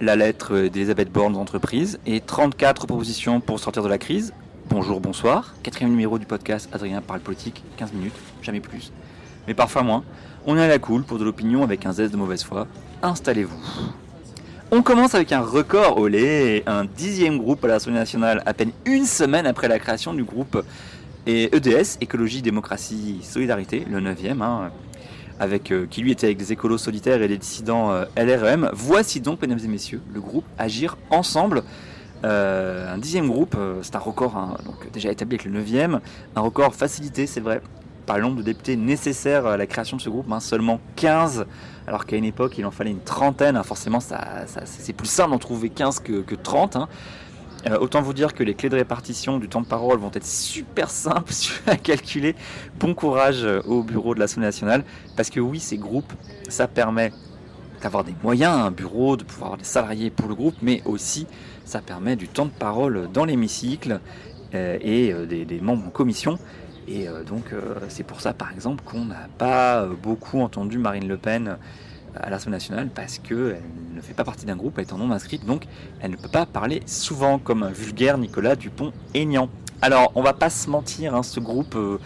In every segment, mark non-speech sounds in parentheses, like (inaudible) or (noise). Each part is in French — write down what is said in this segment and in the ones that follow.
la lettre d'Elisabeth Borne d'entreprise et 34 propositions pour sortir de la crise. Bonjour, bonsoir. Quatrième numéro du podcast Adrien parle politique, 15 minutes, jamais plus. Mais parfois moins. On est à la cool pour de l'opinion avec un zeste de mauvaise foi. Installez-vous. On commence avec un record lait, un dixième groupe à l'Assemblée nationale, à peine une semaine après la création du groupe EDS, Écologie, Démocratie, Solidarité, le neuvième, hein, avec, euh, qui lui était avec des écolos solitaires et des dissidents euh, LREM. Voici donc, mesdames et messieurs, le groupe Agir Ensemble. Euh, un dixième groupe, c'est un record hein, donc déjà établi avec le neuvième, un record facilité, c'est vrai, par le nombre de députés nécessaires à la création de ce groupe, hein, seulement 15, alors qu'à une époque il en fallait une trentaine, hein, forcément c'est plus simple d'en trouver 15 que, que 30. Euh, autant vous dire que les clés de répartition du temps de parole vont être super simples (laughs) à calculer. Bon courage euh, au bureau de l'Assemblée nationale, parce que oui, ces groupes, ça permet d'avoir des moyens, un bureau, de pouvoir avoir des salariés pour le groupe, mais aussi ça permet du temps de parole dans l'hémicycle euh, et des, membres en commission. Et donc c'est pour ça par exemple qu'on n'a pas beaucoup entendu Marine Le Pen à l'Assemblée nationale parce qu'elle ne fait pas partie d'un groupe, elle est en non inscrite, donc elle ne peut pas parler souvent comme un vulgaire Nicolas Dupont-Aignan. Alors, on va pas se mentir, hein, ce groupe euh,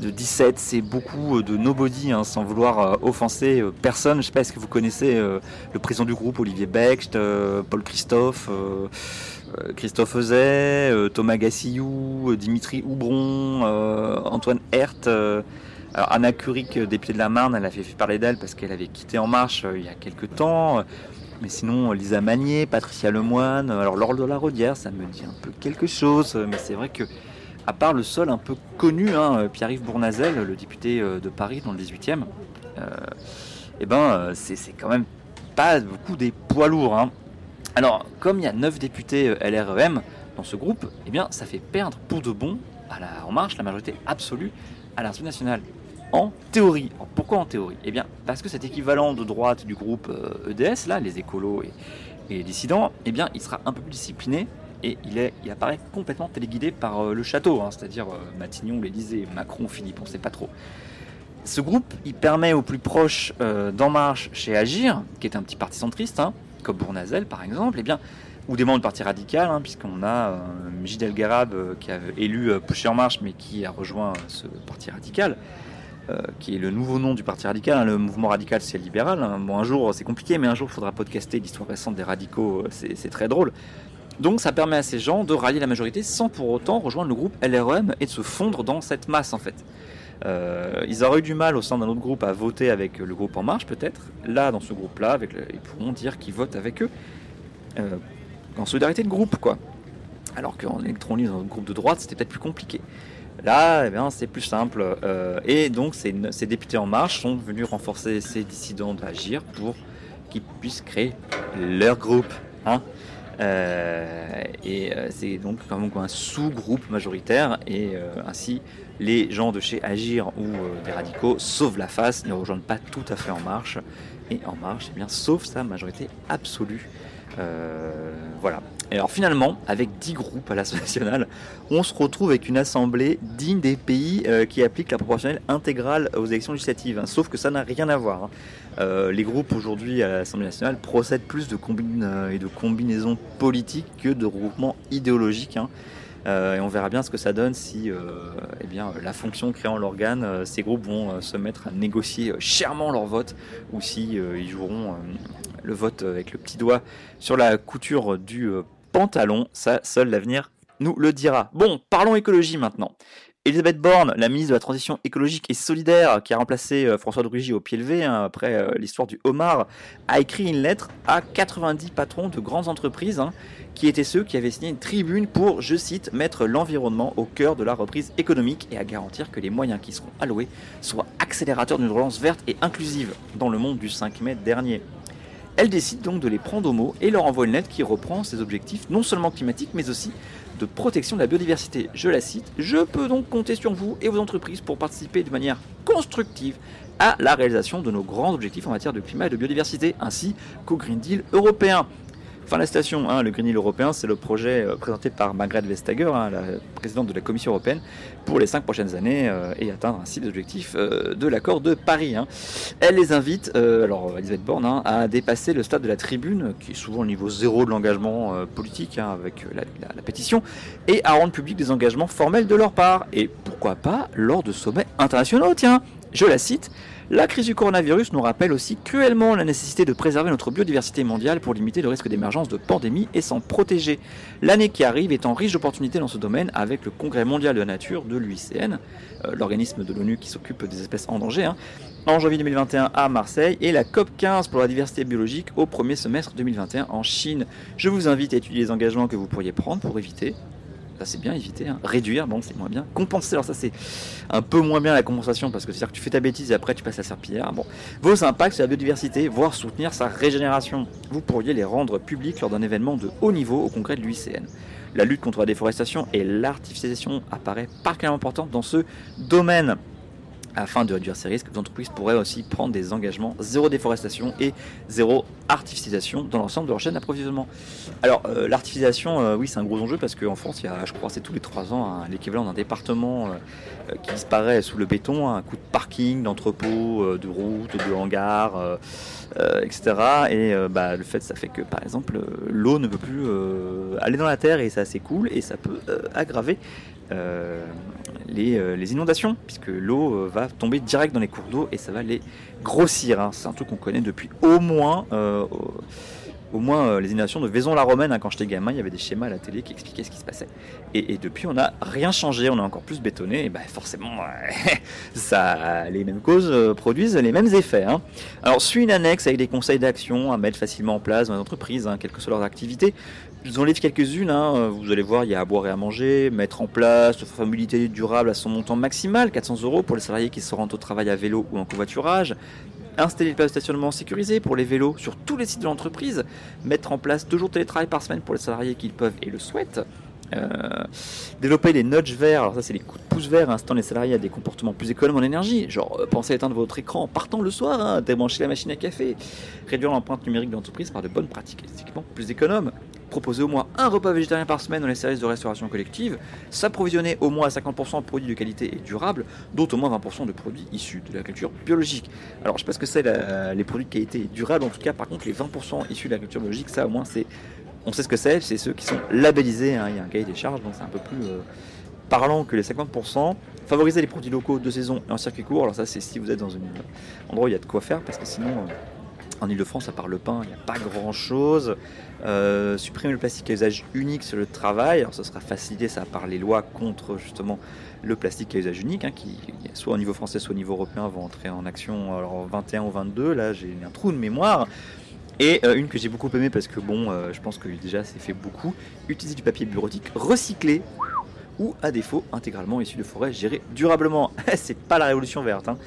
de 17, c'est beaucoup euh, de nobody, hein, sans vouloir euh, offenser personne. Je sais pas, est-ce que vous connaissez le président du groupe, Olivier Becht, Paul Christophe, Christophe Euzet, Thomas Gassillou, Dimitri Houbron, Antoine Hert alors Anna Curic, euh, députée de la Marne, elle avait fait parler d'elle parce qu'elle avait quitté En Marche euh, il y a quelques temps. Mais sinon, Lisa Magnier, Patricia Lemoine, alors Laure de la Rodière, ça me dit un peu quelque chose. Mais c'est vrai que, à part le sol un peu connu, hein, Pierre-Yves Bournazel, le député euh, de Paris dans le 18e, eh ben, c'est quand même pas beaucoup des poids lourds. Hein. Alors, comme il y a 9 députés LREM dans ce groupe, eh bien, ça fait perdre pour de bon à la En Marche la majorité absolue à l'Assemblée nationale en théorie. pourquoi en théorie? Eh bien, parce que cet équivalent de droite du groupe EDS, euh, e là, les écolos et, les dissidents, eh bien, il sera un peu plus discipliné et il, est, il apparaît complètement téléguidé par euh, le château, hein, c'est-à-dire euh, Matignon, l'Élysée, Macron, Philippe, on ne sait pas trop. Ce groupe, il permet aux plus proches d'En Marche chez Agir, qui est un petit parti centriste, hein, comme Bournazel par exemple, eh bien, ou des membres du Parti radical, hein, puisqu'on a euh, Gilles Garab qui a élu euh, En Marche, mais qui a rejoint ce Parti radical. Euh, qui est le nouveau nom du Parti radical. Hein. le mouvement radical, c'est libéral. Hein. Bon, un jour, c'est compliqué, mais un jour, il faudra podcaster l'histoire récente des radicaux. Euh, c'est très drôle. Donc, ça permet à ces gens de rallier la majorité sans pour autant rejoindre le groupe LREM et de se fondre dans cette masse, en fait. Euh, ils auraient eu du mal au sein d'un autre groupe à voter avec le groupe En Marche, peut-être. Là, dans ce groupe-là, ils pourront dire qu'ils votent avec eux. en solidarité de groupe, quoi. Alors qu'en électron libre, dans un groupe de droite, c'était peut-être plus compliqué. Là, eh c'est plus simple. Euh, et donc, ces, députés En Marche sont venus renforcer ces dissidents d'agir pour qu'ils puissent créer leur groupe. Hein. Euh, et euh, c'est donc même un sous-groupe majoritaire. Et ainsi, les gens de chez Agir ou des radicaux sauvent la face, ne rejoignent pas tout à fait En Marche. Et En Marche, eh bien, sauve sa majorité absolue. voilà. Et alors finalement, avec 10 groupes à l'Assemblée nationale, on se retrouve avec une assemblée digne des pays euh, qui appliquent la proportionnelle intégrale aux élections législatives. Hein. Sauf que ça n'a rien à voir. Hein. Euh, les groupes aujourd'hui à l'Assemblée nationale procèdent plus de euh, et de combinaisons politiques que de regroupements idéologiques. Hein. et on verra bien ce que ça donne si eh bien, la fonction créant l'organe, ces groupes vont se mettre à négocier chèrement leur vote ou si ils joueront le vote avec le petit doigt sur la couture du pantalon. Ça, seul l'avenir nous le dira. Bon, parlons écologie maintenant. Elisabeth Borne, la ministre de la Transition écologique et solidaire, qui a remplacé euh, François de Rugy au pied levé hein, après euh, l'histoire du homard, a écrit une lettre à 90 patrons de grandes entreprises, hein, qui étaient ceux qui avaient signé une tribune pour, je cite, mettre l'environnement au cœur de la reprise économique et à garantir que les moyens qui seront alloués soient accélérateurs d'une relance verte et inclusive dans le monde du 5 mai dernier. Elle décide donc de les prendre au mot et leur envoie une lettre qui reprend ses objectifs non seulement climatiques mais aussi de protection de la biodiversité. Je la cite, je peux donc compter sur vous et vos entreprises pour participer de manière constructive à la réalisation de nos grands objectifs en matière de climat et de biodiversité, ainsi qu'au Green Deal européen. Fin la station, hein, le Green Deal européen, c'est le projet euh, présenté par Margrethe Vestager, hein, la présidente de la Commission européenne, pour les cinq prochaines années euh, et atteindre ainsi les objectifs euh, de l'accord de Paris. Hein. Elle les invite, alors Elisabeth Borne, à dépasser le stade de la tribune, qui est souvent le niveau zéro de l'engagement politique avec la, la, pétition, et à rendre public des engagements formels de leur part. Et pourquoi pas lors de sommets internationaux, tiens, je la cite. La crise du coronavirus nous rappelle aussi cruellement la nécessité de préserver notre biodiversité mondiale pour limiter le risque d'émergence de pandémies et s'en protéger. L'année qui arrive étant riche d'opportunités dans ce domaine avec le Congrès mondial de la nature de l'UICN, euh, l'organisme de l'ONU qui s'occupe des espèces en danger, hein, en janvier 2021 à Marseille et la COP 15 pour la diversité biologique au premier semestre 2021 en Chine. Je vous invite à étudier les engagements que vous pourriez prendre pour éviter ça c'est bien éviter, hein. réduire, bon c'est moins bien, compenser, alors ça c'est un peu moins bien la compensation parce que c'est-à-dire que tu fais ta bêtise et après tu passes à la serpillière. Bon, vos impacts sur la biodiversité, voire soutenir sa régénération, vous pourriez les rendre publics lors d'un événement de haut niveau au congrès de l'UICN. La lutte contre la déforestation et l'artificialisation apparaît particulièrement importante dans ce domaine. Afin de réduire ces risques, les entreprises pourraient aussi prendre des engagements zéro déforestation et zéro artificialisation dans l'ensemble de leur chaîne d'approvisionnement. Alors, euh, l'artificialisation, euh, oui, c'est un gros enjeu parce qu'en France, il y a, je crois, c'est tous les trois ans l'équivalent d'un département euh, qui disparaît sous le béton, un coût de parking, d'entrepôt, de routes, de hangars, etc. Et bah, le fait, ça fait que, par exemple, l'eau ne peut plus aller dans la terre et c'est assez cool et ça peut aggraver euh, euh, les, inondations, puisque l'eau euh, va tomber direct dans les cours d'eau et ça va les grossir. Hein. C'est un truc qu'on connaît depuis au moins, les inondations de Vaison-la-Romaine. Hein. Quand j'étais gamin, il y avait des schémas à la télé qui expliquaient ce qui se passait. Et, depuis, on n'a rien changé, on a encore plus bétonné. Et ben, forcément, (laughs) les mêmes causes produisent les mêmes effets. Hein. Alors, suit une annexe avec des conseils d'action à mettre facilement en place dans les entreprises, quelles que soient leurs activités. Je vous en quelques-unes, hein. vous allez voir, il y a à boire et à manger, mettre en place une mobilité durable à son montant maximal, 400 euros pour les salariés qui se rendent au travail à vélo ou en covoiturage, installer des places de stationnement sécurisées pour les vélos sur tous les sites de l'entreprise, mettre en place deux jours de télétravail par semaine pour les salariés qui le peuvent et le souhaitent, euh, développer les nudges verts, alors ça c'est les coups de pouce verts, instant les salariés à des comportements plus économes en énergie, genre euh, pensez à éteindre votre écran en partant le soir, hein, débrancher la machine à café, réduire l'empreinte numérique de l'entreprise par de bonnes pratiques esthétiquement plus économes, proposer au moins un repas végétarien par semaine dans les services de restauration collective, s'approvisionner au moins à 50% de produits de qualité et durables, dont au moins 20% de produits issus de la culture biologique. Alors je sais pas ce que c'est les produits de qualité et durables, en tout cas par contre les 20% issus de la culture biologique, ça au moins c'est on sait ce que c'est, c'est ceux qui sont labellisés, hein. il y a un cahier des charges, donc c'est un peu plus euh, parlant que les 50%. Favoriser les produits locaux de saison et en circuit court, alors ça c'est si vous êtes dans un endroit où il y a de quoi faire, parce que sinon euh, en Ile-de-France, à part le pain, il n'y a pas grand-chose. Euh, supprimer le plastique à usage unique sur le travail, alors ça sera facilité ça par les lois contre justement le plastique à usage unique, hein, qui soit au niveau français, soit au niveau européen vont entrer en action alors 21 ou 22, là j'ai un trou de mémoire. Et euh, une que j'ai beaucoup aimée parce que bon, euh, je pense que déjà c'est fait beaucoup. Utiliser du papier bureautique recyclé ou à défaut intégralement issu de forêts gérées durablement. (laughs) c'est pas la révolution verte. Hein.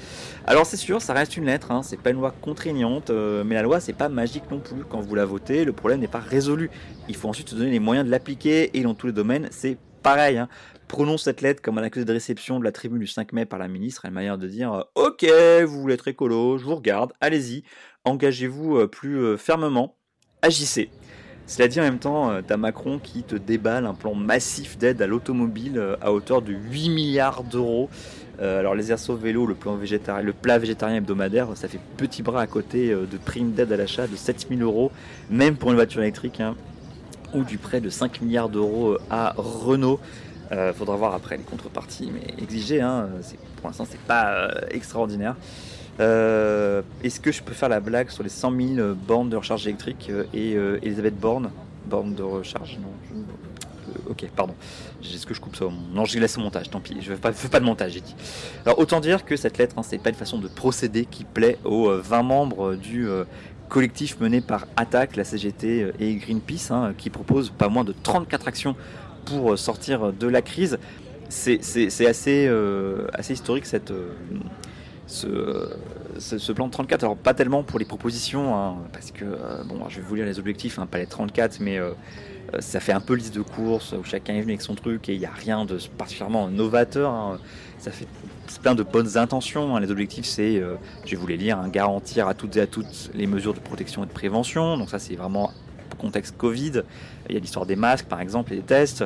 Alors c'est sûr, ça reste une lettre, hein. c'est pas une loi contraignante, euh, mais la loi c'est pas magique non plus. Quand vous la votez, le problème n'est pas résolu. Il faut ensuite se donner les moyens de l'appliquer et dans tous les domaines c'est pareil. Hein. Prenons cette lettre comme un accusé de réception de la tribune du 5 mai par la ministre, une manière de dire Ok, vous voulez être écolo, je vous regarde, allez-y, engagez-vous euh, plus euh, fermement, agissez. Cela dit en même temps, euh, t'as Macron qui te déballe un plan massif d'aide à l'automobile à hauteur de 8 milliards d'euros. alors les airsoft vélo, le plan végétarien, le plat végétarien hebdomadaire, ça fait petit bras à côté de primes d'aide à l'achat de 7000 euros, même pour une voiture électrique, hein, ou du prêt de 5 milliards d'euros à Renault. faudra voir après les contreparties, mais exiger, hein, pour l'instant c'est pas extraordinaire. Euh, est-ce que je peux faire la blague sur les 100 000 bornes de recharge électrique euh, et euh, Elisabeth Borne Borne de recharge? Non. ok, pardon. Est-ce que je coupe ça Non, je laisse au montage, tant pis. Je ne fais pas de montage, j'ai dit. Alors, autant dire que cette lettre, hein, c'est pas une façon de procéder qui plaît aux 20 membres du collectif mené par Attaque, la CGT et Greenpeace, hein, qui propose pas moins de 34 actions pour sortir de la crise. C'est assez, assez historique cette ce, plan de 34, alors pas tellement pour les propositions, hein, parce que, bon, je vais vous lire les objectifs, hein, pas les 34, mais ça fait un peu liste de courses où chacun est venu avec son truc et il n'y a rien de particulièrement novateur. Hein. Ça fait plein de bonnes intentions. Les objectifs, c'est, je vais vous les lire, garantir à toutes et à toutes les mesures de protection et de prévention. Donc ça, c'est vraiment contexte Covid. Il y a l'histoire des masques, par exemple, et des tests.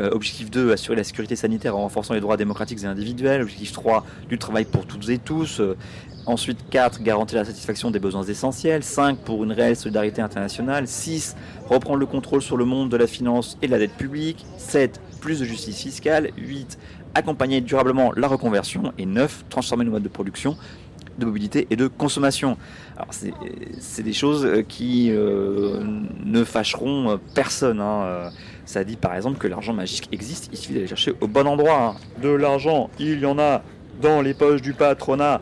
Euh, objectif 2, assurer la sécurité sanitaire en renforçant les droits démocratiques et individuels. Objectif 3, du travail pour toutes et tous. Euh, ensuite 4, garantir la satisfaction des besoins essentiels. 5, pour une réelle solidarité internationale. 6, reprendre le contrôle sur le monde de la finance et de la dette publique. 7, plus de justice fiscale. 8, accompagner durablement la reconversion. Et 9, transformer nos modes de production de mobilité et de consommation. Alors c'est des choses euh, qui ne fâcheront personne. Hein. Ça dit par exemple que l'argent magique existe, il suffit d'aller chercher au bon endroit. Hein. De l'argent, il y en a dans les poches du patronat.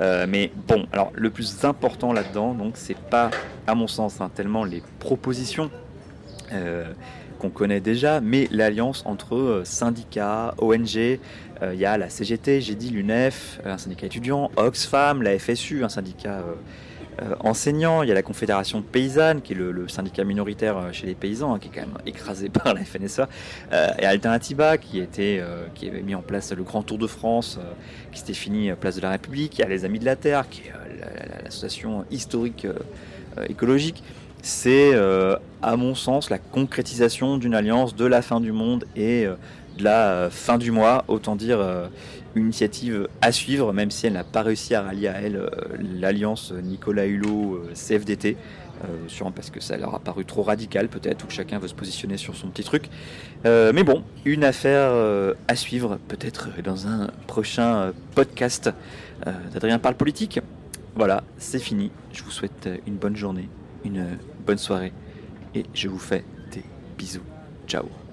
mais bon, alors le plus important là-dedans, donc c'est pas à mon sens hein, tellement les propositions qu'on connaît déjà, mais l'alliance entre syndicats, ONG, euh, il y a la CGT, j'ai dit l'UNEF, euh, un syndicat étudiant, Oxfam, la FSU, un syndicat euh, enseignant, il y a la Confédération paysanne, qui est le, syndicat minoritaire chez les paysans, hein, qui est quand même écrasé (laughs) par la FNSA, et Alternativa, qui, était, qui avait mis en place le Grand Tour de France, qui s'était fini Place de la République, il y a les Amis de la Terre, qui est l'association historique écologique. C'est, à mon sens, la concrétisation d'une alliance de la fin du monde et de la euh, fin du mois. Autant dire euh, une initiative à suivre, même si elle n'a pas réussi à rallier à elle euh, l'alliance Nicolas Hulot CFDT. sûrement parce que ça leur a paru trop radical peut-être, ou que chacun veut se positionner sur son petit truc. mais bon, une affaire à suivre peut-être dans un prochain podcast d'Adrien Parle Politique. Voilà, c'est fini. Je vous souhaite une bonne journée, une bonne soirée, et je vous fais des bisous. Ciao